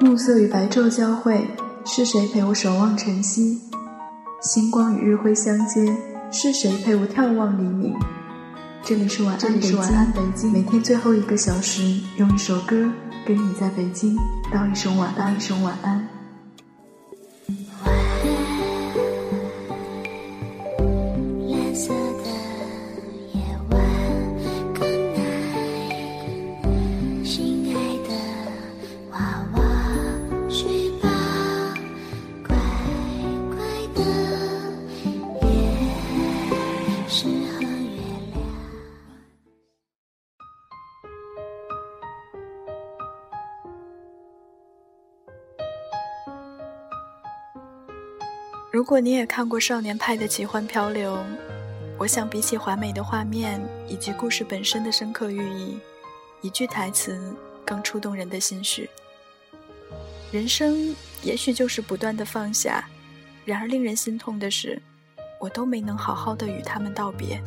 暮色与白昼交汇，是谁陪我守望晨曦？星光与日辉相接，是谁陪我眺望黎明？这里是晚安北京，每天最后一个小时，用一首歌跟你在北京道一声晚安，一声晚安。如果你也看过《少年派的奇幻漂流》，我想比起华美的画面以及故事本身的深刻寓意，一句台词更触动人的心绪。人生也许就是不断的放下，然而令人心痛的是，我都没能好好的与他们道别。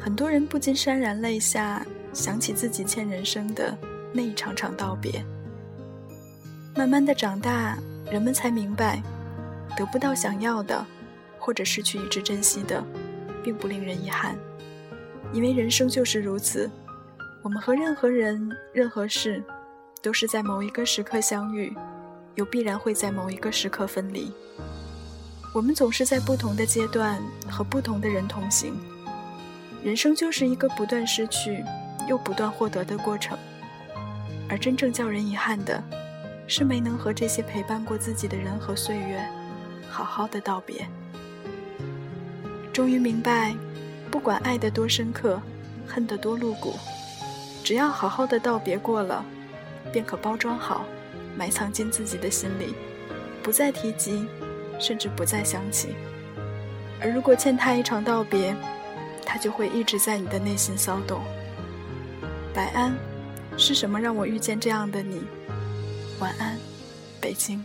很多人不禁潸然泪下，想起自己欠人生的那一场场道别。慢慢的长大，人们才明白。得不到想要的，或者失去一直珍惜的，并不令人遗憾，因为人生就是如此。我们和任何人、任何事，都是在某一个时刻相遇，又必然会在某一个时刻分离。我们总是在不同的阶段和不同的人同行。人生就是一个不断失去又不断获得的过程，而真正叫人遗憾的，是没能和这些陪伴过自己的人和岁月。好好的道别，终于明白，不管爱得多深刻，恨得多露骨，只要好好的道别过了，便可包装好，埋藏进自己的心里，不再提及，甚至不再想起。而如果欠他一场道别，他就会一直在你的内心骚动。白安，是什么让我遇见这样的你？晚安，北京。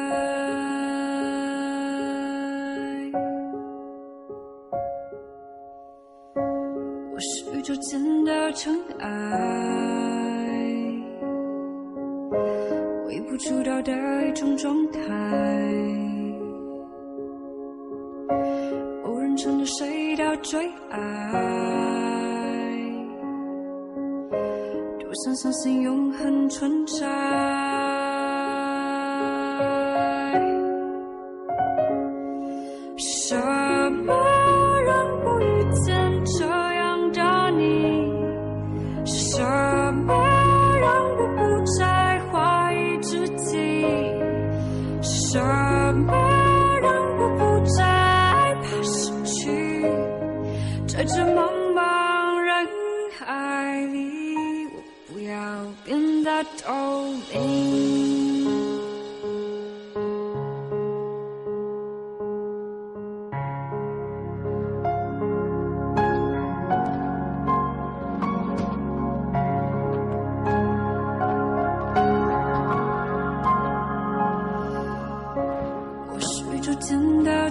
是宇宙间的尘埃。微不足道的一种状态，无人成了谁的最爱，多想相信永恒存。在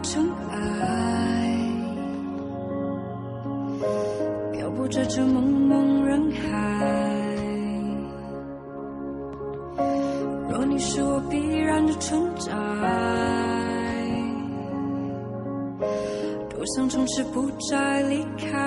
尘埃漂泊。在这茫茫人海，若你是我必然的存在，多想从此不再离开。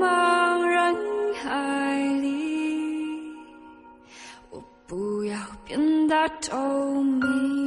茫茫人海里，我不要变得透明。